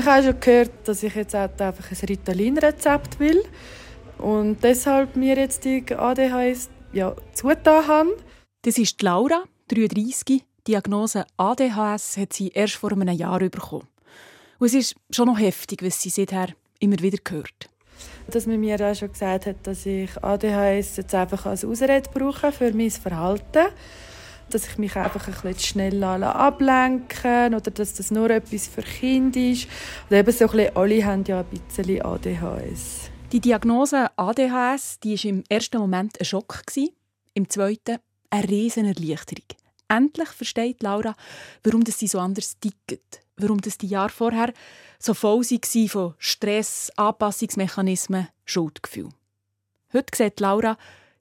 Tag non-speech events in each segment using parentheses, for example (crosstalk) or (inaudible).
Ich habe schon gehört, dass ich jetzt einfach ein Ritalin-Rezept will und deshalb mir jetzt die ADHS ja, zugetan habe. Das ist Laura, 33. Diagnose ADHS hat sie erst vor einem Jahr bekommen. Und es ist schon noch heftig, was sie seither immer wieder hört. Dass man mir auch schon gesagt hat, dass ich ADHS jetzt einfach als Ausrede brauche für mein Verhalten. Dass ich mich einfach ein bisschen schnell ablenken oder dass das nur etwas für Kinder ist. Und eben so ein bisschen, alle haben ja ein bisschen ADHS. Die Diagnose ADHS die war im ersten Moment ein Schock, im zweiten eine riesen Erleichterung. Endlich versteht Laura, warum sie so anders tickt, warum das die Jahre vorher so voll waren von Stress, Anpassungsmechanismen, Schuldgefühl. Heute sieht Laura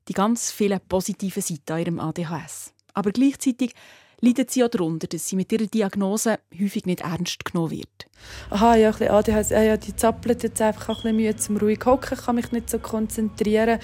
die ganz vielen positiven Seiten an ihrem ADHS. Aber gleichzeitig leidet sie auch darunter, dass sie mit ihrer Diagnose häufig nicht ernst genommen wird. Aha, ja, ein bisschen ADHS, ja, die zappelt jetzt einfach ein bisschen Mühe zum ruhig hocken, kann mich nicht so konzentrieren.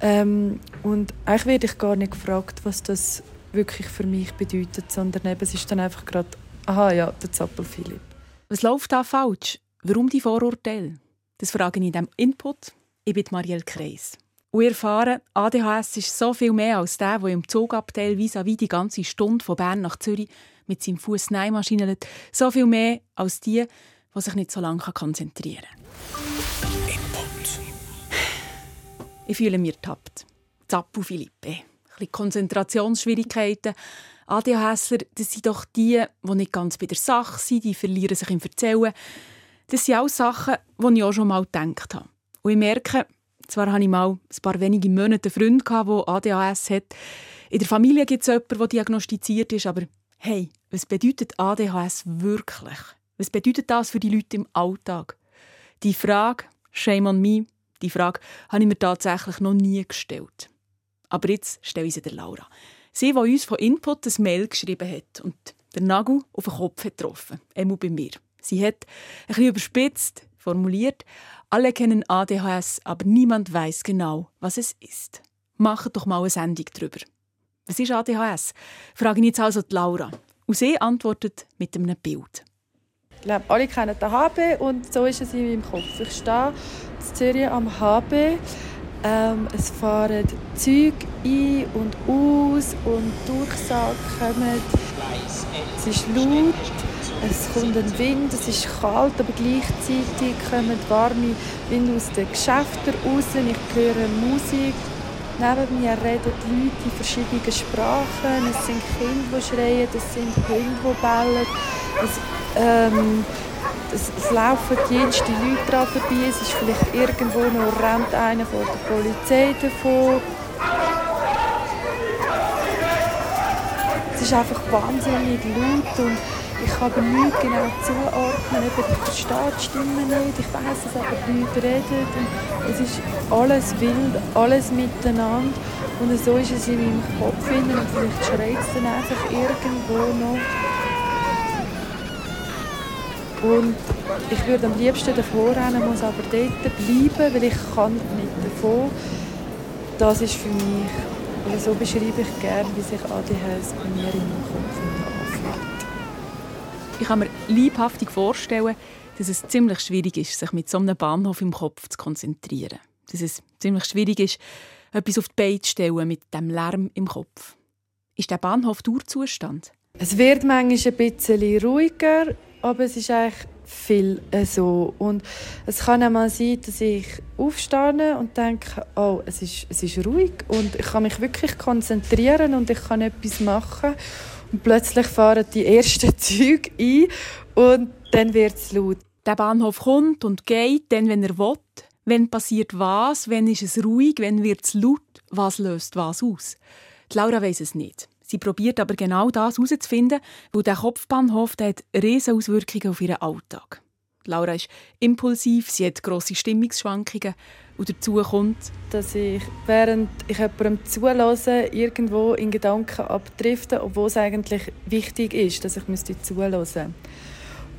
Ähm, und eigentlich werde ich gar nicht gefragt, was das wirklich für mich bedeutet, sondern eben, es ist dann einfach gerade, aha, ja, der Zappel Philipp. Was läuft da falsch? Warum die Vorurteile? Das frage ich in diesem Input. Ich bin Marielle Kreis. Und ihr erfahren, ADHS ist so viel mehr als der, der im Zugabteil vis-à-vis die ganze Stunde von Bern nach Zürich mit seinem Fuß Neimaschine So viel mehr als die, die sich nicht so lange konzentrieren kann. Input. Ich fühle mich ertappt. Zappu Philippe. Ein Konzentrationsschwierigkeiten, ADHSler, das sind doch die, die nicht ganz bei der Sache sind, die verlieren sich im Erzählen. Das sind auch Sachen, die ich auch schon mal gedacht habe. Und ich merke, zwar hatte ich mal ein paar wenige Monate einen Freund, der ADHS hat. In der Familie gibt es jemanden, der diagnostiziert ist, aber hey, was bedeutet ADHS wirklich? Was bedeutet das für die Leute im Alltag? Die Frage, shame on me, die Frage habe ich mir tatsächlich noch nie gestellt. Aber jetzt stelle ich sie der Laura. Sie, die uns von Input ein Mail geschrieben hat und den Nagel auf den Kopf hat getroffen. Einmal bei mir. Sie hat ein bisschen überspitzt formuliert, alle kennen ADHS, aber niemand weiß genau, was es ist. Macht doch mal eine Sendung darüber. Was ist ADHS? Frage ich jetzt also die Laura. Und sie antwortet mit einem Bild. Ich glaube, alle kennen den HB und so ist es in meinem Kopf. Ich stehe in Zürich am HB ähm, es fahren Züge ein und aus und Durchsagen kommen. Es ist laut, es kommt ein Wind, es ist kalt, aber gleichzeitig kommen warme Wind aus den Geschäften raus. Ich höre Musik. Neben mir reden die Leute in verschiedenen Sprachen. Es sind Kinder, die schreien, es sind Hunde, die bellen. Es, ähm, es, es laufen die jüngsten Leute daran vorbei, es ist vielleicht irgendwo noch rennt einer vor der Polizei davon. Es ist einfach wahnsinnig laut und ich kann aber nicht genau zuordnen, ich verstehe die Stimme nicht, ich weiß, dass aber Leute reden und es ist alles wild, alles miteinander und so ist es in meinem Kopf und vielleicht schreit es dann einfach irgendwo noch und ich würde am liebsten davor rennen, muss aber dort bleiben, weil ich kann nicht davon. Das ist für mich, oder so beschreibe ich gerne, wie sich ADHS bei mir in meinem Kopf anfühlt. Ich kann mir leibhaftig vorstellen, dass es ziemlich schwierig ist, sich mit so einem Bahnhof im Kopf zu konzentrieren. Dass es ziemlich schwierig ist, etwas auf die Beine zu stellen mit dem Lärm im Kopf. Ist der Bahnhof Dauerzustand? Es wird manchmal ein bisschen ruhiger, aber es ist eigentlich viel äh, so. Und es kann auch mal sein, dass ich aufstehe und denke, oh, es ist, es ist ruhig und ich kann mich wirklich konzentrieren und ich kann etwas machen. Und plötzlich fahren die ersten (laughs) Züge ein und dann wird es laut. Der Bahnhof kommt und geht, dann, wenn er will. Wenn passiert was? Wenn ist es ruhig? Wenn wird es laut? Was löst was aus? Die Laura weiß es nicht. Sie probiert aber genau das herauszufinden, weil der Kopfbahnhof der hat riesige Auswirkungen auf ihren Alltag. Laura ist impulsiv, sie hat grosse Stimmungsschwankungen und dazu kommt, dass ich während ich jemandem zulasse, irgendwo in Gedanken abdrifte, obwohl es eigentlich wichtig ist, dass ich müsste zulassen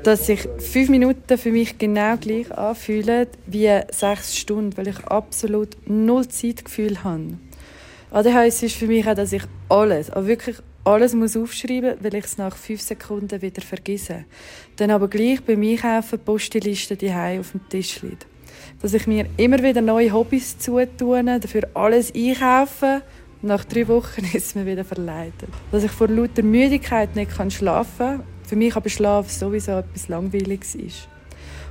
dass sich fünf Minuten für mich genau gleich anfühlen wie sechs Stunden, weil ich absolut null Zeitgefühl habe. ADHS ist für mich auch, dass ich alles, aber wirklich alles muss aufschreiben weil ich es nach fünf Sekunden wieder vergesse. Dann aber gleich beim Einkaufen die Posteliste die auf dem Tisch liegt. Dass ich mir immer wieder neue Hobbys zutun, dafür alles einkaufen nach drei Wochen (laughs) ist es mir wieder verleidet. Dass ich vor lauter Müdigkeit nicht schlafen kann. Für mich aber Schlaf sowieso etwas Langweiliges ist.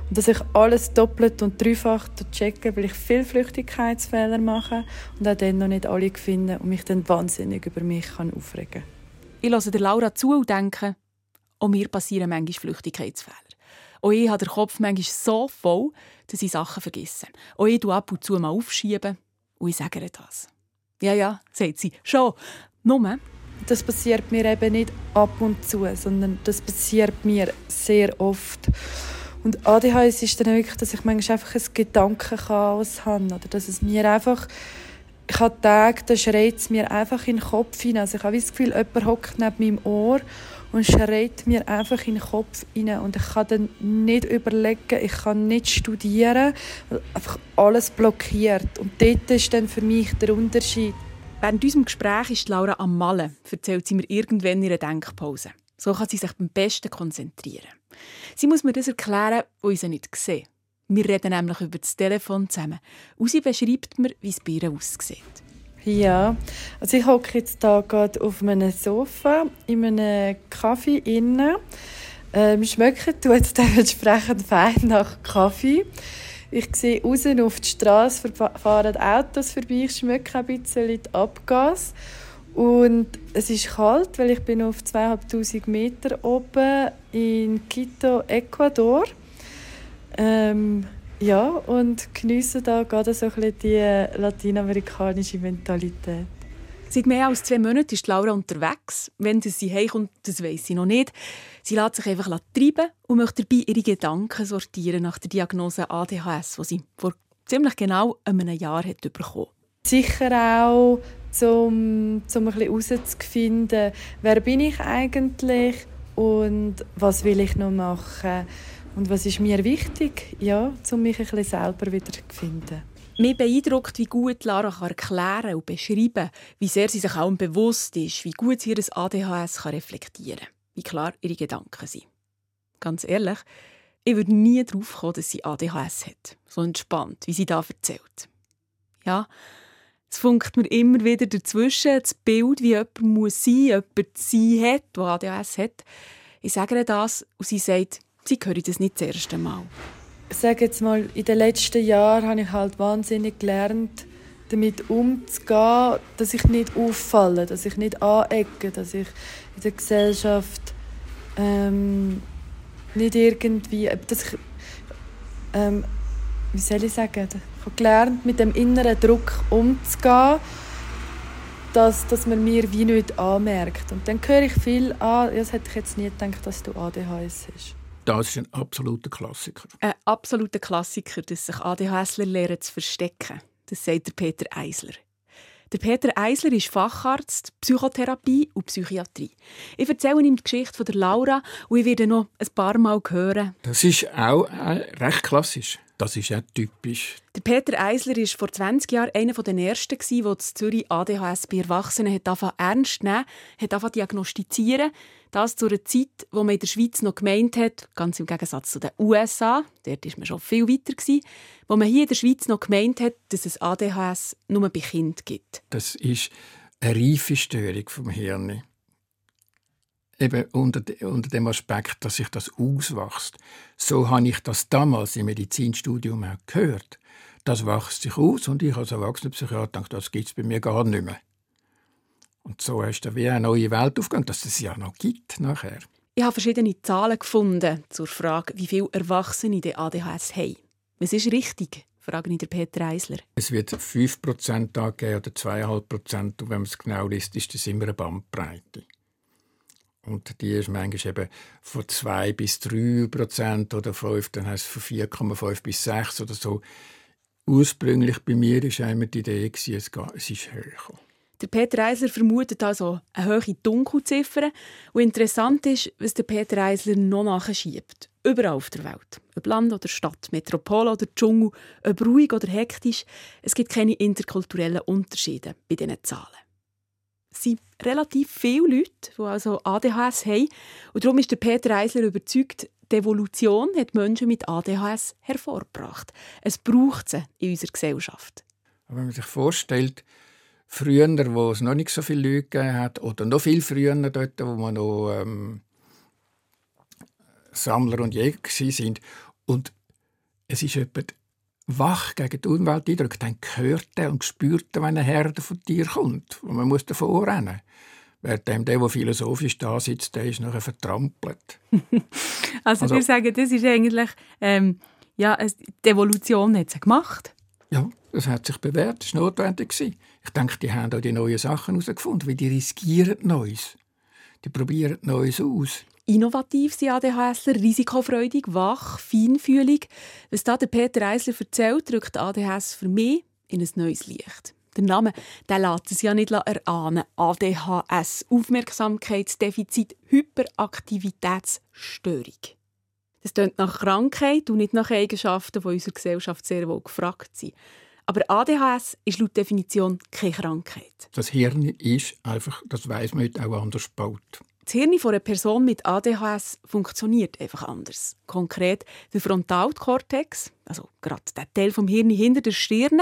Und dass ich alles doppelt und dreifach checke, weil ich viel Flüchtigkeitsfehler mache und auch dann noch nicht alle finde und mich dann wahnsinnig über mich kann aufregen kann. Ich der Laura zu und denke, auch mir passieren manchmal Flüchtigkeitsfehler. Auch ich habe den Kopf manchmal so voll, dass ich Sachen vergesse. Auch ich tue ab und zu mal aufschieben und ich sage ihr das. Ja, ja, sagt sie. Schon. Nur? Das passiert mir eben nicht ab und zu, sondern das passiert mir sehr oft. Und ADHS ist dann wirklich, dass ich manchmal einfach ein Gedankenchaos habe. Oder dass es mir einfach... Ich habe Tage, da schreit es mir einfach in den Kopf hinein. Also ich habe das Gefühl, jemand hockt neben meinem Ohr und schreit mir einfach in den Kopf hinein. Und ich kann dann nicht überlegen, ich kann nicht studieren, weil einfach alles blockiert. Und dort ist dann für mich der Unterschied. Während unserem Gespräch ist Laura am Malen, erzählt sie mir irgendwann einer Denkpause. So kann sie sich am besten konzentrieren. Sie muss mir das erklären, wo ich sie nicht sehe. Wir reden nämlich über das Telefon zusammen. Und sie beschreibt mir, wie es bei ihr aussieht. Ja, also ich hocke jetzt hier gerade auf einem Sofa in einem Kaffee innen. Ähm, schmeckt tut (laughs) dementsprechend fein nach Kaffee. Ich sehe raus auf die Straße fahren Autos vorbei, ich schmecke ein bisschen die Abgas. Und es ist kalt, weil ich bin auf 2500 Meter oben in Quito, Ecuador. Ähm, ja, und geniessen da gerade so ein bisschen die lateinamerikanische Mentalität. Seit mehr als zwei Monaten ist Laura unterwegs. Wenn sie heimkommt, das weiß sie noch nicht. Sie lässt sich einfach treiben und möchte dabei ihre Gedanken sortieren nach der Diagnose ADHS, die sie vor ziemlich genau einem Jahr hat bekommen Sicher auch um, um ein bisschen herauszufinden, wer bin ich eigentlich und was will ich noch machen und was ist mir wichtig, ja, um mich ein bisschen selber wieder zu finden. Mir beeindruckt, wie gut Lara kann erklären und beschreiben wie sehr sie sich auch bewusst ist, wie gut sie ihr ADHS kann reflektieren kann, wie klar ihre Gedanken sind. Ganz ehrlich, ich würde nie darauf kommen, dass sie ADHS hat. So entspannt, wie sie da erzählt. Ja, es funkt mir immer wieder dazwischen, das Bild, wie jemand muss sein, jemand sein hat, der ADHS hat. Ich sage ihr das und sie sagt, sie höre das nicht das erste Mal. Ich jetzt mal, in den letzten Jahren habe ich halt wahnsinnig gelernt, damit umzugehen, dass ich nicht auffalle, dass ich nicht anecke, dass ich in der Gesellschaft ähm, nicht irgendwie, dass ich, ähm, wie soll ich sagen, habe gelernt, mit dem inneren Druck umzugehen, dass, dass man mir wie nicht anmerkt. Und dann höre ich viel an, das hätte ich jetzt nie gedacht, dass du ADHS hast. Das ist ein absoluter Klassiker. Ein absoluter Klassiker, dass sich ADHSler lernen zu verstecken. Das sagt der Peter Eisler. Der Peter Eisler ist Facharzt Psychotherapie und Psychiatrie. Ich erzähle ihm die Geschichte von der Laura und ich werde noch ein paar Mal hören. Das ist auch äh, recht klassisch. Das ist ja typisch. Der Peter Eisler war vor 20 Jahren einer der ersten, der in Zürich ADHS bei Erwachsenen hat ernst nehmen hat angefangen diagnostizieren. Das zu einer Zeit, wo man in der Schweiz noch gemeint hat, ganz im Gegensatz zu den USA, dort war man schon viel weiter, wo man hier in der Schweiz noch gemeint hat, dass es ADHS nur bei Kindern gibt. Das ist eine reife Störung vom Hirn eben unter, unter dem Aspekt, dass sich das auswächst. So habe ich das damals im Medizinstudium auch gehört. Das wächst sich aus und ich als erwachsener Psychiater denke, das gibt es bei mir gar nicht mehr. Und so ist da wie eine neue Welt aufgegangen, dass es ja noch gibt nachher. Ich habe verschiedene Zahlen gefunden zur Frage, wie viele Erwachsene die ADHS haben. Was ist richtig? frage ich Peter Eisler. Es wird 5% angegeben oder 2,5%. Und wenn man es genau liest, ist das immer eine Bandbreite. Und die ist manchmal eben von 2 bis 3 Prozent oder 5, dann heißt es von 4,5 bis 6 oder so. Ursprünglich bei mir war immer die Idee, es, ist höher. Der Peter Eisler vermutet also eine hohe Dunkelziffer. Und interessant ist, was der Peter Eisler noch nachschiebt. Überall auf der Welt. Ob Land oder Stadt, Metropole oder Dschungel, ob ruhig oder hektisch. Es gibt keine interkulturellen Unterschiede bei diesen Zahlen. Sind relativ viele Leute, die also ADHS haben. Und darum ist der Peter Eisler überzeugt, die Evolution hat Menschen mit ADHS hervorgebracht. Es braucht sie in unserer Gesellschaft. Wenn man sich vorstellt, früher, wo es noch nicht so viele Leute gegeben hat, oder noch viel früher dort, wo man noch ähm, Sammler und Jäger sind und es ist jemand wach gegen die Umwelteindrücke, dann hört er und spürt er, wenn eine Herde von dir kommt. Und man muss davor rennen. Während der, der philosophisch da sitzt, der ist nachher vertrampelt. (laughs) also, also wir sagen, das ist eigentlich, ähm, ja, die Evolution hat sie gemacht. Ja, das hat sich bewährt, das war notwendig. Ich denke, die haben auch die neuen Sachen herausgefunden, weil die riskieren Neues. Die probieren Neues aus. Innovativ sind ADHSler, risikofreudig, wach, feinfühlig. Was da der Peter Eisler erzählt, drückt ADHS für mich in ein neues Licht. Der Name der lässt es ja nicht erahnen. ADHS, Aufmerksamkeitsdefizit, Hyperaktivitätsstörung. Das klingt nach Krankheit und nicht nach Eigenschaften, die in unserer Gesellschaft sehr wohl gefragt sind. Aber ADHS ist laut Definition keine Krankheit. Das Hirn ist einfach, das weiß man heute auch anders gebaut. Das Hirn einer Person mit ADHS funktioniert einfach anders. Konkret der Frontalkortex, also gerade der Teil vom Hirn hinter der Stirn,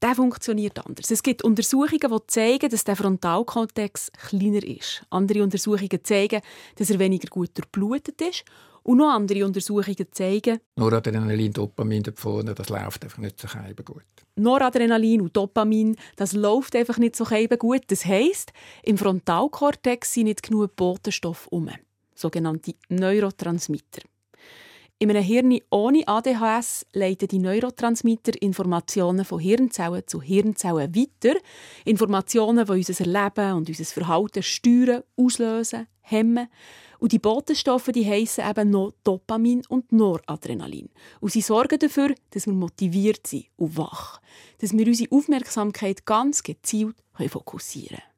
der funktioniert anders. Es gibt Untersuchungen, die zeigen, dass der Frontalkortex kleiner ist. Andere Untersuchungen zeigen, dass er weniger gut durchblutet ist und noch andere Untersuchungen zeigen, Noradrenalin, Dopamin davon, das läuft einfach nicht so gut. Noradrenalin und Dopamin, das läuft einfach nicht so gut. Das heisst, im Frontalkortex sind nicht genug Botenstoffe um, sogenannte Neurotransmitter. In einem Hirn ohne ADHS leiten die Neurotransmitter Informationen von Hirnzellen zu Hirnzellen weiter. Informationen, die unser Erleben und unser Verhalten steuern, auslösen, hemmen. Und die Botenstoffe die heissen eben noch Dopamin und Noradrenalin. Und sie sorgen dafür, dass wir motiviert sind und wach. Dass wir unsere Aufmerksamkeit ganz gezielt fokussieren können.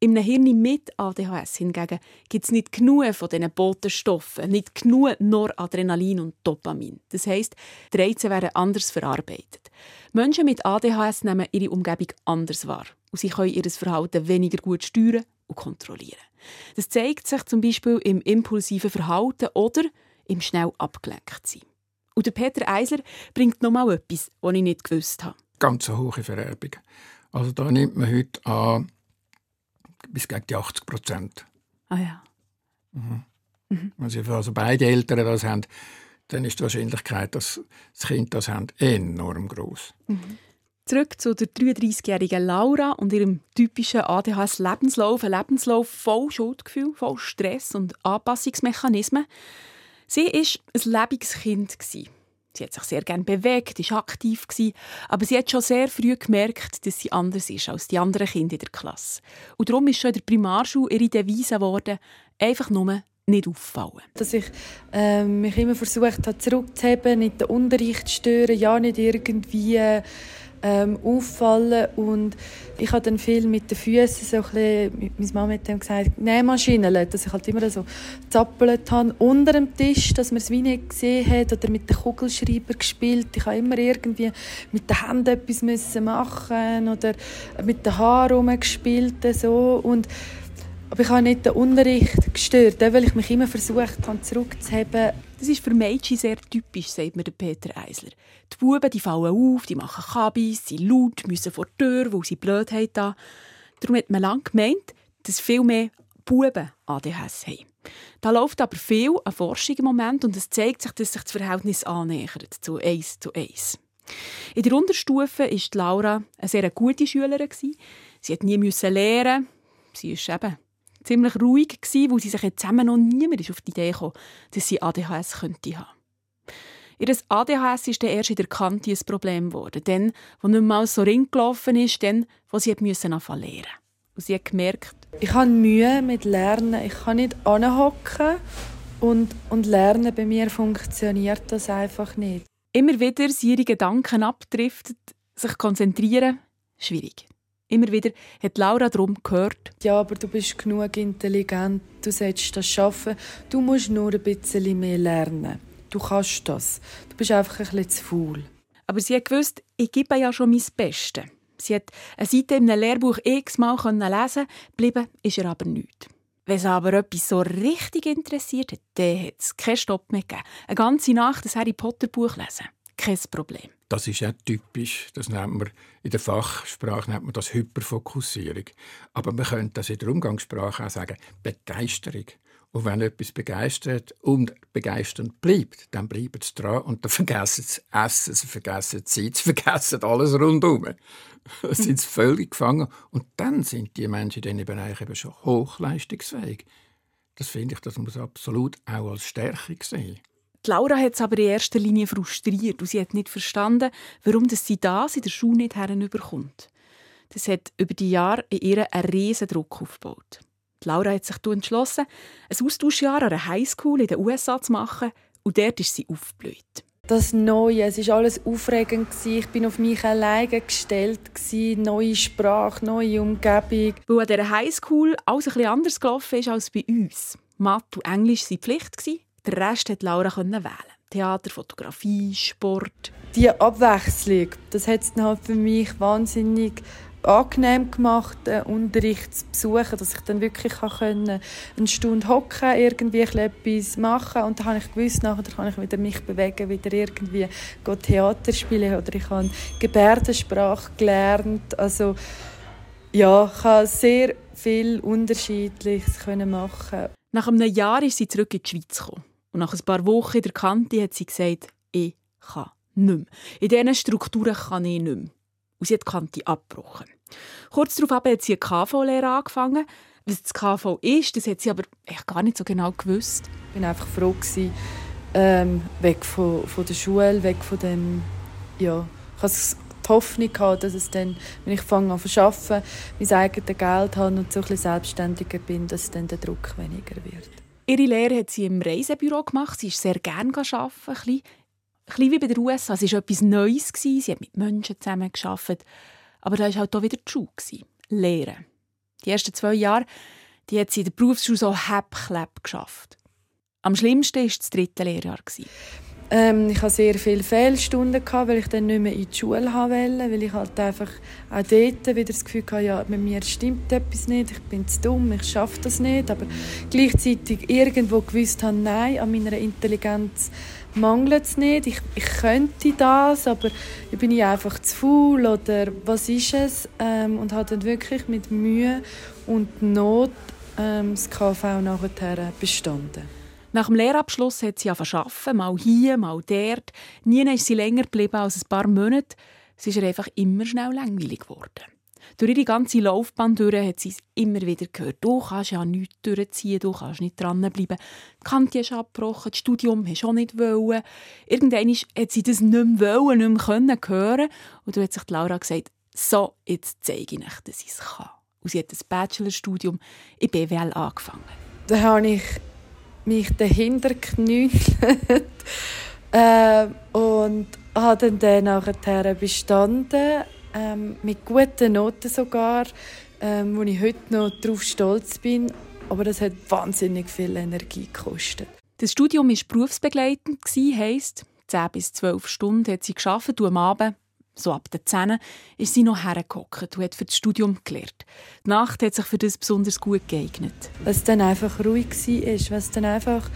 Im Hirn mit ADHS hingegen gibt es nicht genug von diesen Botenstoffen, nicht genug Noradrenalin und Dopamin. Das heisst, die Reize werden anders verarbeitet. Menschen mit ADHS nehmen ihre Umgebung anders wahr und sie können ihr Verhalten weniger gut steuern und kontrollieren. Das zeigt sich zum Beispiel im impulsiven Verhalten oder im schnell abgelenkt sein. Und der Peter Eisler bringt noch mal etwas, was ich nicht gewusst habe. Ganz eine hohe Vererbung. Also da nimmt man heute an bis gegen die 80 Prozent. Ah ja. Mhm. Mhm. Also, also beide Eltern das haben, dann ist die Wahrscheinlichkeit, dass das Kind das haben, enorm groß. Mhm. Zurück zu der 33-jährigen Laura und ihrem typischen ADHS-Lebenslauf. Ein Lebenslauf voll Schuldgefühl, voll Stress und Anpassungsmechanismen. Sie war ein lebendiges Kind. Sie hat sich sehr gerne bewegt, war aktiv, aber sie hat schon sehr früh gemerkt, dass sie anders ist als die anderen Kinder in der Klasse. Und darum ist schon in der Primarschule ihre Devise geworden, einfach nur nicht auffallen. Dass ich äh, mich immer versucht habe, zurückzuheben, nicht den Unterricht zu stören, ja nicht irgendwie ähm, auffallen und ich habe dann viel mit den Füßen so ein bisschen, meine Mama hat dann gesagt, Nähmaschinen, dass ich halt immer so zappelt habe unter dem Tisch, dass man es wie nicht gesehen hat oder mit dem Kugelschreiber gespielt. Ich habe immer irgendwie mit den Händen etwas müssen machen oder mit den Haaren rumgespielt so und aber ich habe nicht den Unterricht gestört, weil ich mich immer versucht habe, zurückzuheben das ist für Mädchen sehr typisch, sagt mir Peter Eisler. Die Buben die fallen auf, die machen Kabis, sind laut, müssen vor die Tür, weil sie blöd haben. Darum hat man lange gemeint, dass viel mehr Buben ADHS haben. Da läuft aber viel an Forschung im Moment und es zeigt sich, dass sich das Verhältnis annähert zu 1 zu 1. In der Unterstufe war Laura eine sehr gute Schülerin. Sie hat nie lernen. Sie ist eben ziemlich ruhig gewesen, weil sie sich jetzt zusammen noch niemand auf die Idee kam, dass sie ADHS könnte haben. Ihr ADHS ist dann erst in der Kante ein Problem geworden. Dann, wo nicht mal so ring gelaufen ist, dann, wo sie müssen anfangen lernen. Und sie hat gemerkt, ich habe Mühe mit Lernen. Ich kann nicht anhocken und, und lernen. Bei mir funktioniert das einfach nicht. Immer wieder sind ihre Gedanken abdriftet, sich konzentrieren, schwierig. Immer wieder hat Laura darum gehört. Ja, aber du bist genug intelligent, du solltest das schaffen. Du musst nur ein bisschen mehr lernen. Du kannst das. Du bist einfach ein bisschen zu faul. Aber sie hat gewusst, ich gebe ja schon mein Bestes. Sie hat eine Seite in einem Lehrbuch x-mal lesen bleiben ist er aber nichts. Wenn es aber etwas so richtig interessiert hat, dann hat es keinen Stopp mehr gegeben. Eine ganze Nacht das Harry Potter Buch lesen. Kein Problem. Das ist auch typisch. Das nennt man, in der Fachsprache nennt man das Hyperfokussierung. Aber man könnte das in der Umgangssprache auch sagen, Begeisterung. Und wenn etwas begeistert und begeisternd bleibt, dann bleibt es dran und dann (laughs) vergessen sie Essen, sie vergessen Zeit, sie vergessen alles rundherum. (laughs) Dann sind sie völlig gefangen. Und dann sind die Menschen in diesen Bereichen eben schon hochleistungsfähig. Das finde ich, das muss absolut auch als Stärke sehen. Laura hat es aber in erster Linie frustriert und sie hat nicht verstanden, warum sie das in der Schule nicht herüberkommt. Das hat über die Jahre in ihr einen riesen Druck aufgebaut. Laura hat sich entschlossen, ein Austauschjahr an einer Highschool in den USA zu machen und dort ist sie aufgeblüht. Das Neue, es war alles aufregend. Ich bin auf mich alleine gestellt. Neue Sprache, neue Umgebung. Weil an dieser Highschool alles etwas anders gelaufen ist als bei uns. Mathe und Englisch waren Pflicht. Den Rest konnte Laura wählen. Theater, Fotografie, Sport. Die Abwechslung, das hat es für mich wahnsinnig angenehm gemacht, den Unterricht zu besuchen, dass ich dann wirklich können, eine Stunde hocken, irgendwie etwas machen und dann habe ich gewusst, nachher kann ich wieder mich bewegen, wieder irgendwie Theater spielen oder ich habe Gebärdensprache gelernt, also ja, ich habe sehr viel Unterschiedliches machen. Nach einem Jahr ist sie zurück in die Schweiz gekommen und nach ein paar Wochen in der Kante hat sie gesagt, ich kann nicht mehr. In diesen Strukturen kann ich nicht mehr. Und sie hat die Kante abgebrochen. Kurz darauf hat sie eine KV-Lehre angefangen. Was das KV ist, das hat sie aber echt gar nicht so genau gewusst. Ich war einfach froh, gewesen, ähm, weg von, von der Schule, weg von dem, ja, ich hatte die Hoffnung, gehabt, dass es dann, wenn ich fange an zu arbeiten, mein eigenes Geld habe und so ein bisschen selbstständiger bin, dass dann der Druck weniger wird. Ihre Lehre hat sie im Reisebüro gemacht. Sie ist sehr gerne arbeiten, ein bisschen, wie bei der USA. Es war etwas Neues. Sie hat mit Menschen zusammen gearbeitet. Aber da war halt auch wieder die Schule. Lehren. Die ersten zwei Jahre die hat sie in der Berufsschule so hepp geschafft. Am schlimmsten war das dritte Lehrjahr. Ähm, ich hatte sehr viele Fehlstunden, weil ich dann nicht mehr in die Schule wollte, weil ich halt einfach auch dort wieder das Gefühl hatte, ja, mit mir stimmt etwas nicht, ich bin zu dumm, ich schaffe das nicht, aber gleichzeitig irgendwo gewusst habe, nein, an meiner Intelligenz mangelt es nicht, ich, ich könnte das, aber ich bin ich einfach zu faul oder was ist es? Ähm, und habe dann wirklich mit Mühe und Not ähm, das KV nachher bestanden. Nach dem Lehrabschluss hat sie arbeiten, mal hier, mal dort. Nie ist sie länger geblieben als ein paar Monate. Es ist einfach immer schnell langweilig geworden. Durch ihre ganze Laufbahn durch hat sie es immer wieder gehört. Du kannst ja nichts durchziehen, du kannst nicht dranbleiben. Die Kante ist abgebrochen, das Studium hast du auch nicht wollen. Irgendwann hat sie das nicht mehr wollen, nicht mehr können hören. Und dann hat sich Laura gesagt, so, jetzt zeige ich euch, dass ich es kann. Und sie hat das Bachelorstudium in BWL angefangen. Da habe ich mich dahinter geknüllt (laughs) äh, und habe dann nachher bestanden ähm, mit guten Noten sogar, ähm, wo ich heute noch darauf stolz bin. Aber das hat wahnsinnig viel Energie gekostet. Das Studium war berufsbegleitend, heisst 10 bis 12 Stunden hat sie gearbeitet am Abend so ab der 10 ist sie noch hergehockt und hat für das Studium gelernt. Die Nacht hat sich für das besonders gut geeignet. Was dann einfach ruhig war, was dann einfach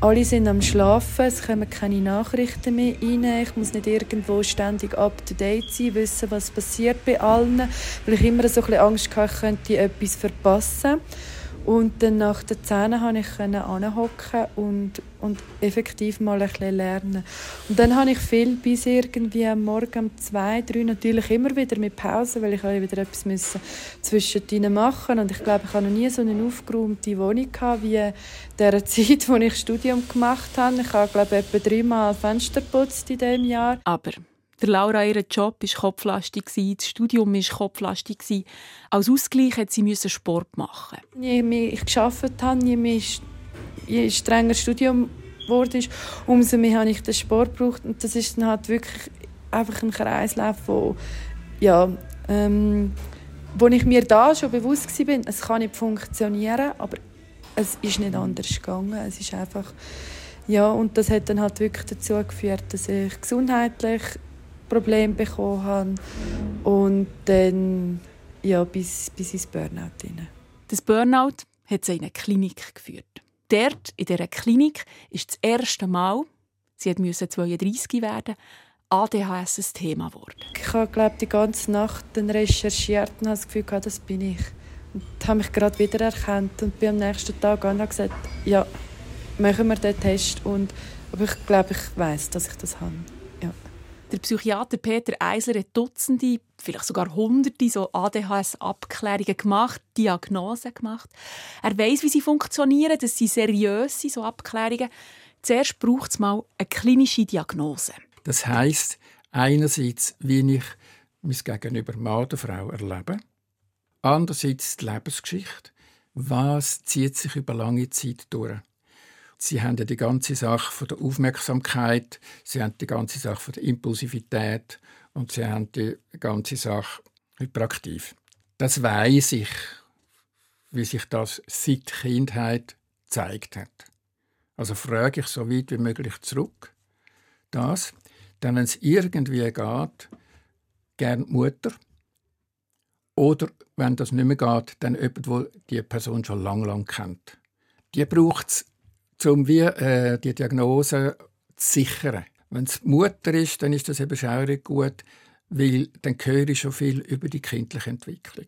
alle sind am Schlafen, es kommen keine Nachrichten mehr rein. Ich muss nicht irgendwo ständig up to date sein, wissen, was passiert bei allen, weil ich immer so ein bisschen Angst hatte, ich könnte etwas verpassen. Und dann nach den Zähnen konnte ich anhocken und, und effektiv mal ein bisschen lernen. Und dann habe ich viel bis irgendwie am Morgen um zwei, drei natürlich immer wieder mit Pause, weil ich ja wieder etwas müssen zwischendrin machen Und ich glaube, ich habe noch nie so eine aufgeräumte Wohnung gehabt, wie in der (laughs) Zeit, als ich Studium gemacht habe. Ich habe, glaube ich, etwa dreimal Fenster geputzt in diesem Jahr. Aber der Laura, ihr Job war kopflastig, das Studium war kopflastig. Als Ausgleich musste sie Sport machen. Je mehr ich gearbeitet habe, je, mehr, je strenger das Studium wurde, umso mehr habe ich den Sport gebraucht. Und das ist dann halt wirklich einfach ein Kreislauf, wo, ja, ähm, wo ich mir da schon bewusst war, es kann nicht funktionieren, aber es ist nicht anders gegangen. Es ist einfach, ja, und das hat dann halt wirklich dazu geführt, dass ich gesundheitlich Suchtproblem bekommen habe und dann ja, bis, bis ins Burnout hinein. Das Burnout hat sie in eine Klinik geführt. Dort, in dieser Klinik, ist das erste Mal, sie musste 32 werden, ADHS ein Thema geworden. Ich habe, glaube die ganze Nacht dann recherchiert und habe das Gefühl, gehabt, das bin ich. Und habe mich gerade wieder erkannt und bin am nächsten Tag an und gesagt, ja, machen wir den Test. Und, aber ich glaube, ich weiß, dass ich das habe. Der Psychiater Peter Eisler hat Dutzende, vielleicht sogar Hunderte so ADHS-Abklärungen gemacht, Diagnosen gemacht. Er weiß, wie sie funktionieren, dass sie seriös sind, so Abklärungen. Zuerst braucht es mal eine klinische Diagnose. Das heißt einerseits, wie ich mein Gegenüber Mann oder Frau erlebe, andererseits die Lebensgeschichte. Was zieht sich über lange Zeit durch? Sie haben ja die ganze Sache von der Aufmerksamkeit, sie haben die ganze Sache von der Impulsivität und sie haben die ganze Sache hyperaktiv. Das weiß ich, wie sich das seit Kindheit gezeigt hat. Also frage ich so weit wie möglich zurück. Das, dann, wenn es irgendwie geht, gern Mutter. Oder wenn das nicht mehr geht, dann jemand, wo die Person schon lange, lang kennt. Die braucht es um wie, äh, die Diagnose zu sichern. Wenn es Mutter ist, dann ist das eben schaurig gut, weil dann höre ich schon viel über die kindliche Entwicklung.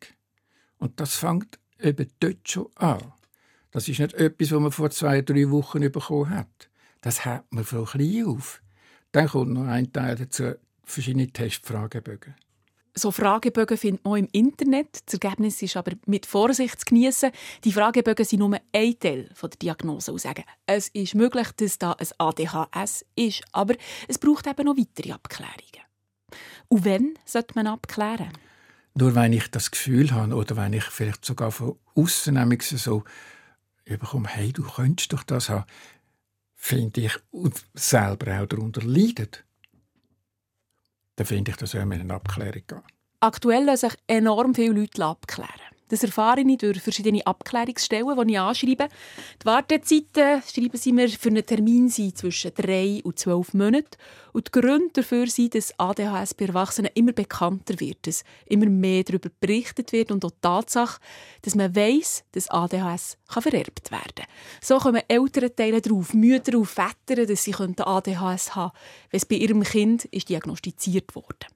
Und das fängt eben dort schon an. Das ist nicht etwas, was man vor zwei, drei Wochen bekommen hat. Das hat man von klein auf. Dann kommt noch ein Teil dazu, verschiedene Testfragebögen. So Fragebögen findet man im Internet. Das Ergebnis ist aber mit Vorsicht zu genießen. Die Fragebögen sind nur ein Teil der Diagnose und sagen, es ist möglich, dass da ein ADHS ist, aber es braucht eben noch weitere Abklärungen. Und wann sollte man abklären? Nur wenn ich das Gefühl habe oder wenn ich vielleicht sogar von außen so bekomme, hey, du könntest doch das haben, finde ich, und selber auch darunter leidet, dann finde ich, das soll eine Abklärung gehen. Aktuell lassen sich enorm viele Leute abklären. Das erfahre ich durch verschiedene Abklärungsstellen, die ich anschreibe. Die Wartezeiten schreiben sie mir für einen Termin sind zwischen drei und zwölf Monaten. Und die Gründe dafür sind, dass ADHS bei Erwachsenen immer bekannter wird, dass immer mehr darüber berichtet wird und auch die Tatsache, dass man weiß, dass ADHS kann vererbt werden kann. So kommen Elternteile darauf, Mütter und Väter, dass sie ADHS haben wenn es bei ihrem Kind ist diagnostiziert wurde.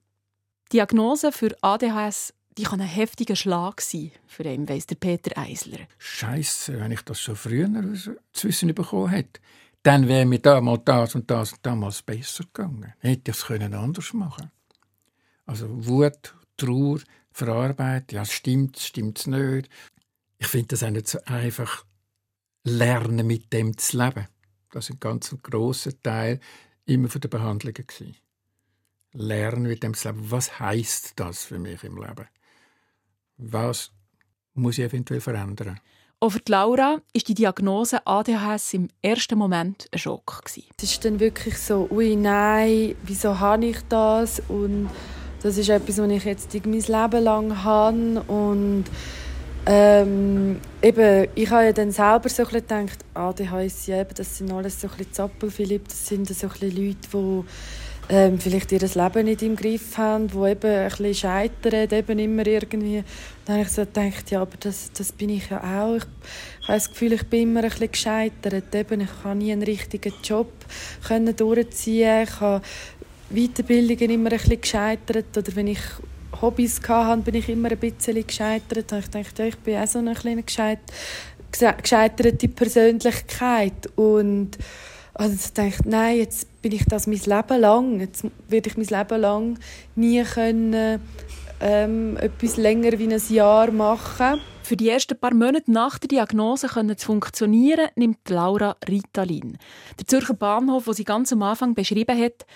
Die Diagnose für ADHS die kann ein heftiger Schlag sein für ihn, weiss der Peter Eisler. Scheiße, wenn ich das schon früher zu wissen bekommen hätte, dann wäre mir damals das und das und damals besser gegangen. Hätte ich es anders machen Also Wut, Trauer, Verarbeitung, ja, stimmt stimmt es nicht. Ich finde das auch nicht so einfach, lernen mit dem zu leben. Das ist ein ganz grosser Teil immer von der Behandlungen. Lernen mit dem zu leben. Was heißt das für mich im Leben? Was muss ich eventuell verändern? Auch für Laura ist die Diagnose ADHS im ersten Moment ein Schock. Es ist dann wirklich so, ui nein, wieso habe ich das? Und das ist etwas, was ich jetzt mein Leben lang habe. Und ähm, eben, ich habe ja dann selber so ein gedacht, ADHS, ja, das sind alles so ein bisschen Zappel, Philipp, das sind so ein bisschen Leute, die ähm, vielleicht ihr Leben nicht im Griff haben, die eben ein bisschen scheitern, eben immer irgendwie. Dann habe ich so gedacht, ja, aber das, das bin ich ja auch. Ich, ich habe das Gefühl, ich bin immer ein bisschen gescheitert. Eben, ich habe nie einen richtigen Job können durchziehen. Ich habe Weiterbildungen immer ein bisschen gescheitert. Oder wenn ich Hobbys hatte, bin ich immer ein bisschen gescheitert. Und ich dachte, ja, ich bin auch so eine kleine gescheiterte Persönlichkeit. Und also ich dachte, nein, jetzt bin ich das mein Leben lang, jetzt werde ich mein Leben lang nie können, ähm, etwas länger wie ein Jahr machen. Für die ersten paar Monate nach der Diagnose können zu funktionieren, nimmt Laura Ritalin. Der Zürcher Bahnhof, den sie ganz am Anfang beschrieben hat,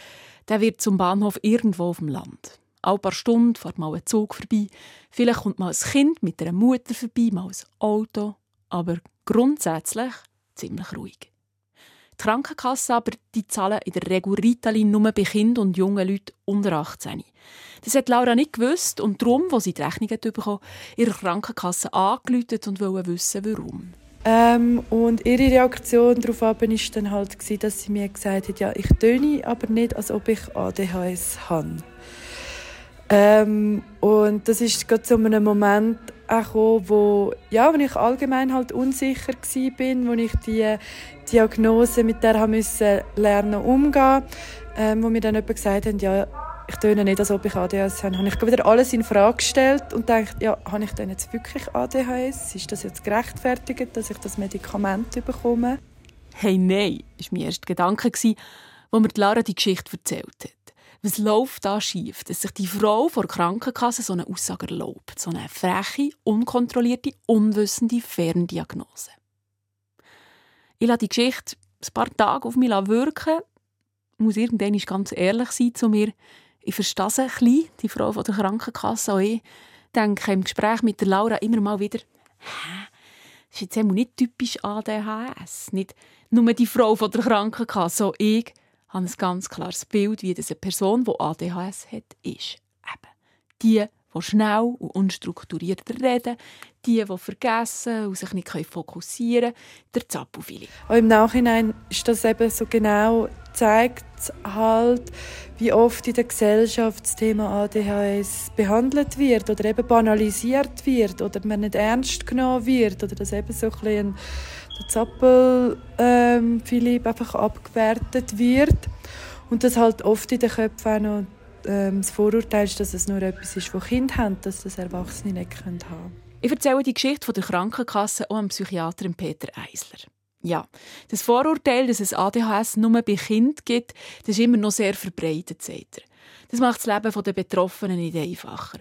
der wird zum Bahnhof irgendwo auf dem Land. Alle paar Stunden fährt mal ein Zug vorbei. Vielleicht kommt mal ein Kind mit einer Mutter vorbei, mal ein Auto. Aber grundsätzlich ziemlich ruhig. Die Krankenkassen aber die zahlen in der Regel Ritalin nur bei Kindern und jungen Leuten unter 18. Das hat Laura nicht gewusst und darum, wo sie die Rechnung bekommen ihre Krankenkasse angerufen und wollte wissen, warum. Ähm, und ihre Reaktion darauf war dann halt, dass sie mir gesagt hat, ja, ich töne aber nicht, als ob ich ADHS habe. Ähm, und das ist gerade so einem Moment gekommen, wo, ja, wo ich allgemein halt unsicher war, wo ich die Diagnose mit der musste lernen umgehen, ähm, wo mir dann jemand gesagt hat, ja, ich töne nicht, als ob ich ADHS habe. Habe ich wieder alles in Frage gestellt und dachte, ja, habe ich denn jetzt wirklich ADHS? Ist das jetzt gerechtfertigt, dass ich das Medikament bekomme? Hey, nein, war mein erster Gedanke, als mir Lara die Geschichte erzählt hat. Was läuft da schief, dass sich die Frau vor der Krankenkasse so eine Aussage erlaubt? So eine freche, unkontrollierte, unwissende Ferndiagnose. Ich lasse die Geschichte ein paar Tage auf mich wirken, muss irgendwann ganz ehrlich sein zu mir. Ich verstehe sie ein die Frau von der Krankenkasse. Auch ich denke im Gespräch mit der Laura immer mal wieder, hä? Das ist jetzt nicht typisch ADHS. Nicht nur die Frau von der Krankenkasse, auch ich habe ein ganz klares Bild, wie das eine Person, die ADHS hat, ist. Eben. Die, die schnell und unstrukturiert reden, die, die vergessen und sich nicht fokussieren können, der Zappelfili. Im Nachhinein ist das eben so genau zeigt halt, wie oft in der Gesellschaft das Thema ADHS behandelt wird oder eben banalisiert wird oder man nicht ernst genommen wird oder dass eben so ein bisschen der Zappel ähm, Philipp einfach abgewertet wird und das halt oft in den Köpfen auch noch ähm, das Vorurteil ist, dass es nur etwas ist, das Kinder haben, dass das Erwachsene nicht haben können. Ich erzähle die Geschichte von der Krankenkasse auch am Psychiater Peter Eisler. Ja, das Vorurteil, dass es ADHS nur bei Kindern gibt, das ist immer noch sehr verbreitet, sagt er. Das macht das Leben der Betroffenen nicht einfacher.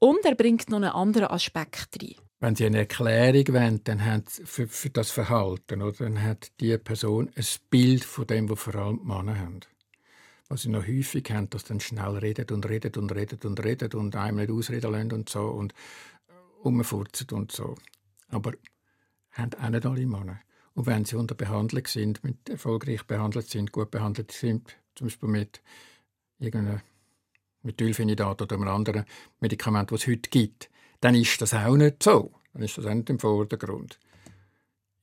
Und er bringt noch einen anderen Aspekt rein. Wenn Sie eine Erklärung wollen, dann hat für, für das Verhalten, oder, dann hat die Person ein Bild von dem, was vor allem die Männer haben. Was sie noch häufig haben, dass dann schnell redet und redet und redet und redet und einem nicht ausreden lassen und so und umfurzen und so. Aber haben auch nicht alle Männer. Und wenn sie unter Behandlung sind, mit erfolgreich behandelt sind, gut behandelt sind, zum Beispiel mit irgendeinem Methylphenidat oder einem anderen Medikament, das es heute gibt, dann ist das auch nicht so. Dann ist das auch nicht im Vordergrund.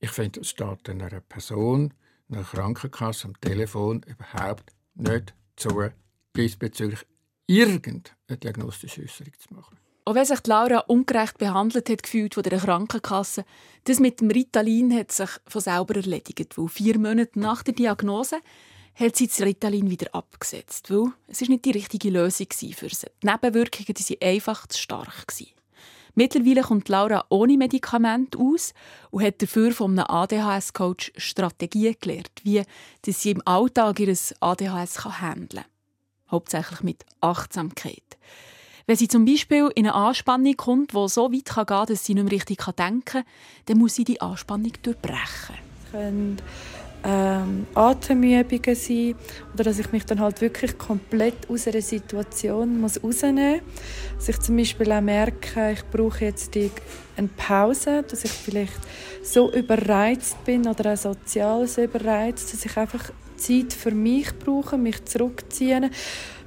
Ich finde, es steht einer Person, einer Krankenkasse am Telefon überhaupt nicht zu, diesbezüglich irgendeine diagnostische Äußerung zu machen. Auch wenn sich Laura ungerecht behandelt hat gefühlt von der Krankenkasse, das mit dem Ritalin hat sich von selber erledigt, weil vier Monate nach der Diagnose hat sie das Ritalin wieder abgesetzt, weil es ist nicht die richtige Lösung für sie. Die Nebenwirkungen waren einfach zu stark. Mittlerweile kommt Laura ohne Medikament aus und hat dafür von einem ADHS-Coach Strategien gelernt, wie sie im Alltag ihr ADHS handeln kann. Hauptsächlich mit Achtsamkeit. Wenn sie zum Beispiel in eine Anspannung kommt, die so weit gehen kann, dass sie nicht mehr richtig denken kann, dann muss sie die Anspannung durchbrechen. Es können ähm, Atemübungen sein oder dass ich mich dann halt wirklich komplett aus einer Situation muss rausnehmen muss. Dass ich zum Beispiel auch merke, ich brauche jetzt eine Pause, dass ich vielleicht so überreizt bin oder auch sozial so überreizt, dass ich einfach Zeit für mich brauche, mich zurückziehen,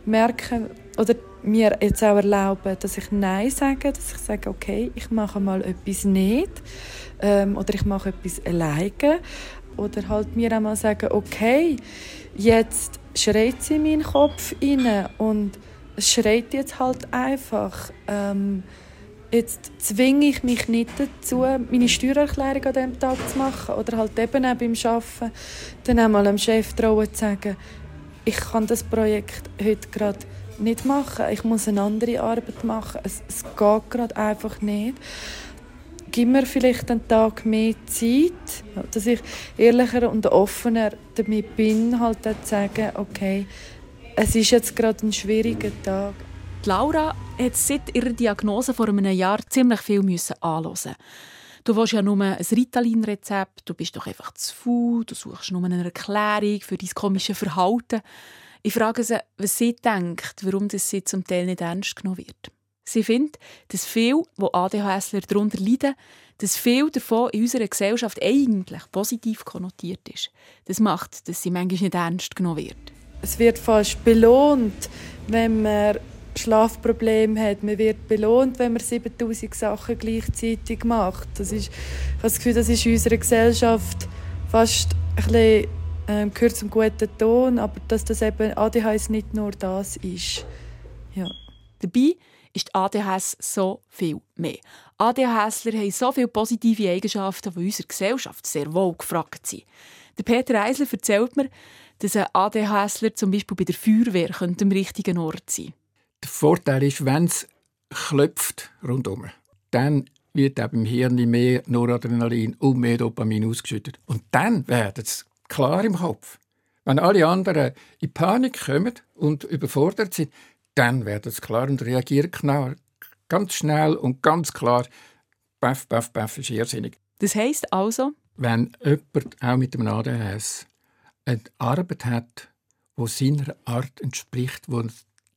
merke oder mir jetzt auch erlauben, dass ich Nein sage, dass ich sage, okay, ich mache mal etwas nicht ähm, oder ich mache etwas alleine oder halt mir einmal sagen, okay, jetzt schreit sie in meinen Kopf rein und es schreit jetzt halt einfach. Ähm, jetzt zwinge ich mich nicht dazu, meine Steuererklärung an diesem Tag zu machen oder halt eben auch beim Arbeiten dann einmal dem Chef trauen zu sagen, ich kann das Projekt heute gerade nicht machen. Ich muss eine andere Arbeit machen. Es, es geht gerade einfach nicht. Gib mir vielleicht einen Tag mehr Zeit, dass ich ehrlicher und offener damit bin, halt zu sagen, okay, es ist jetzt gerade ein schwieriger Tag. Laura hat seit ihrer Diagnose vor einem Jahr ziemlich viel müssen anhören. Du willst ja nur ein Ritalin-Rezept, du bist doch einfach zu faul, du suchst nur eine Erklärung für dein komische Verhalten. Ich frage sie, was sie denkt, warum das sie zum Teil nicht ernst genommen wird. Sie findet, dass viel, wo ADHSler darunter leiden, dass viel davon in unserer Gesellschaft eigentlich positiv konnotiert ist. Das macht, dass sie manchmal nicht ernst genommen wird. Es wird fast belohnt, wenn man Schlafprobleme hat. Man wird belohnt, wenn man 7000 Sachen gleichzeitig macht. Das ist, ich habe das Gefühl, das ist in unserer Gesellschaft fast ein bisschen, äh, gehört zum guten Ton, aber dass das eben ADHS nicht nur das ist. Ja. Dabei ist ADHS so viel mehr. ADHSler haben so viele positive Eigenschaften, die in unserer Gesellschaft sehr wohl gefragt sind. Der Peter Eisler erzählt mir, dass ein ADHSler zum Beispiel bei der Feuerwehr am richtigen Ort sein könnte. Der Vorteil ist, wenn es klopft rundum, dann wird eben im Hirn mehr Noradrenalin und mehr Dopamin ausgeschüttet. Und dann wird es klar im Kopf. Wenn alle anderen in Panik kommen und überfordert sind, dann wird es klar und reagiert klar, ganz schnell und ganz klar. Baff, baff, baff ist irrsinnig. Das heisst also? Wenn jemand auch mit einem ADHS eine Arbeit hat, die seiner Art entspricht, wo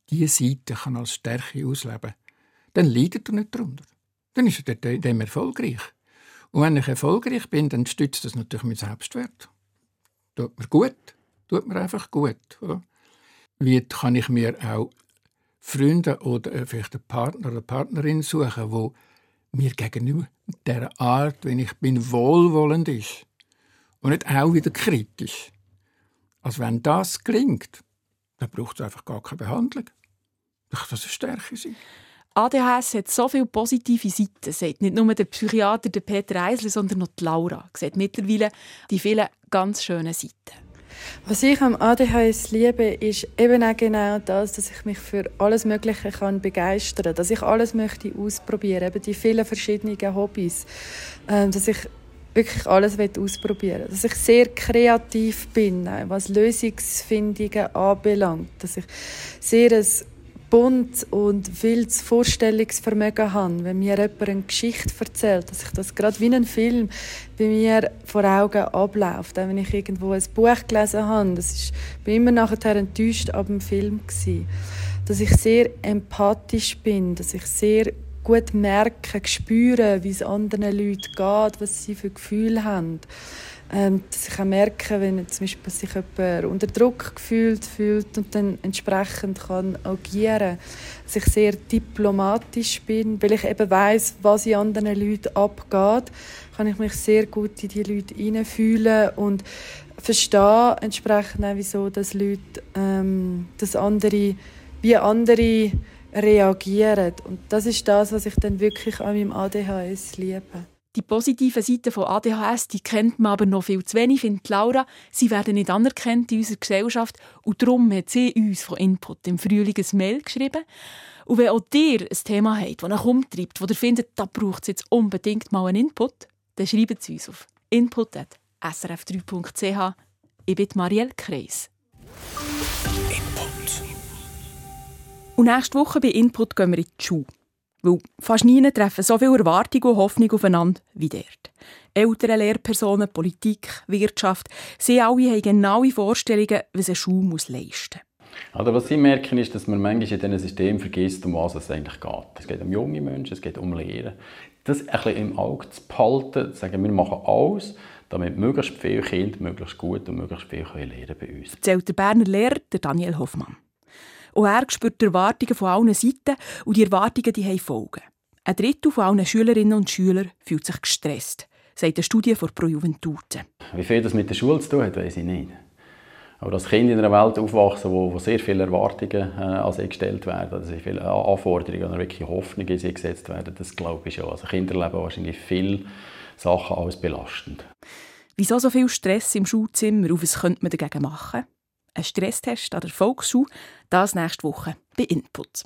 diese Seite kann als Stärke ausleben kann, dann leidet er nicht darunter. Dann ist er dem erfolgreich. Und wenn ich erfolgreich bin, dann stützt das natürlich mein Selbstwert. Tut mir gut. Tut mir einfach gut. Wie kann ich mir auch Freunde oder vielleicht einen Partner oder Partnerin suchen, wo mir gegenüber der Art, wenn ich bin, wohlwollend ist und nicht auch wieder kritisch. Also wenn das gelingt, dann braucht es einfach gar keine Behandlung. Das ist eine Stärke sein. ADHS hat so viele positive Seiten, sagt nicht nur der Psychiater Peter Eisler, sondern auch die Laura. Sieht mittlerweile die vielen ganz schönen Seiten. Was ich am ADHS liebe, ist eben auch genau das, dass ich mich für alles Mögliche kann begeistern kann, dass ich alles möchte ausprobieren, eben die vielen verschiedenen Hobbys, ähm, dass ich wirklich alles ausprobieren dass ich sehr kreativ bin, äh, was Lösungsfindungen anbelangt, dass ich sehr ein bunt und wildes Vorstellungsvermögen habe, wenn mir jemand eine Geschichte erzählt, dass ich das gerade wie ein Film bei mir vor Augen abläuft. Auch wenn ich irgendwo ein Buch gelesen habe, das ist bin immer nachher enttäuscht ab dem Film gewesen. Dass ich sehr empathisch bin, dass ich sehr gut merke, spüre, wie es anderen Leuten geht, was sie für Gefühle haben. Ähm, dass ich auch merke, wenn zum Beispiel sich jemand unter Druck gefühlt fühlt und dann entsprechend kann agieren dass ich sehr diplomatisch bin, weil ich eben weiß, was in anderen Leuten abgeht, kann ich mich sehr gut in die Leute hineinfühlen und verstehe entsprechend auch, wieso dass Leute, ähm, dass andere, wie andere reagieren. Und das ist das, was ich dann wirklich an meinem ADHS liebe. Die positiven Seiten von ADHS die kennt man aber noch viel zu wenig, findet Laura. Sie werden nicht anerkannt in unserer Gesellschaft und darum hat sie uns von Input im Frühling ein Mail geschrieben. Und wenn auch ihr ein Thema habt, das euch umtreibt, wo ihr findet, da braucht es jetzt unbedingt mal einen Input, dann schreibt es uns auf input.srf3.ch. Ich bin Marielle Kreis. Input. Und nächste Woche bei Input gehen wir in die Schule. Weil fast nie treffen so viele Erwartungen und Hoffnungen aufeinander wie dort. Eltern, Lehrpersonen, Politik, Wirtschaft, sie alle haben genaue Vorstellungen, was eine Schule muss leisten muss. Also was Sie merken, ist, dass man manchmal in diesem System vergisst, um was es eigentlich geht. Es geht um junge Menschen, es geht um Lehren. Das ein bisschen im Auge zu behalten, zu sagen, wir machen alles, damit möglichst viele Kinder möglichst gut und möglichst viel lernen bei uns. Erzählt der Berner Lehrer Daniel Hoffmann. Auch er spürt die Erwartungen von allen Seiten und die Erwartungen die haben Folgen. Ein Drittel von allen Schülerinnen und Schülern fühlt sich gestresst, sagt eine Studie von Pro Juventute. Wie viel das mit der Schule zu tun hat, weiß ich nicht. Aber dass Kinder in einer Welt aufwachsen, wo, wo sehr viele Erwartungen äh, an sie gestellt werden, sehr viele Anforderungen und wirklich Hoffnungen in sie gesetzt werden, das glaube ich schon. Also Kinder erleben wahrscheinlich viele Sachen als belastend. Wieso so viel Stress im Schulzimmer und was könnte man dagegen machen? Ein Stresstest an der Volksschule, das nächste Woche bei Input.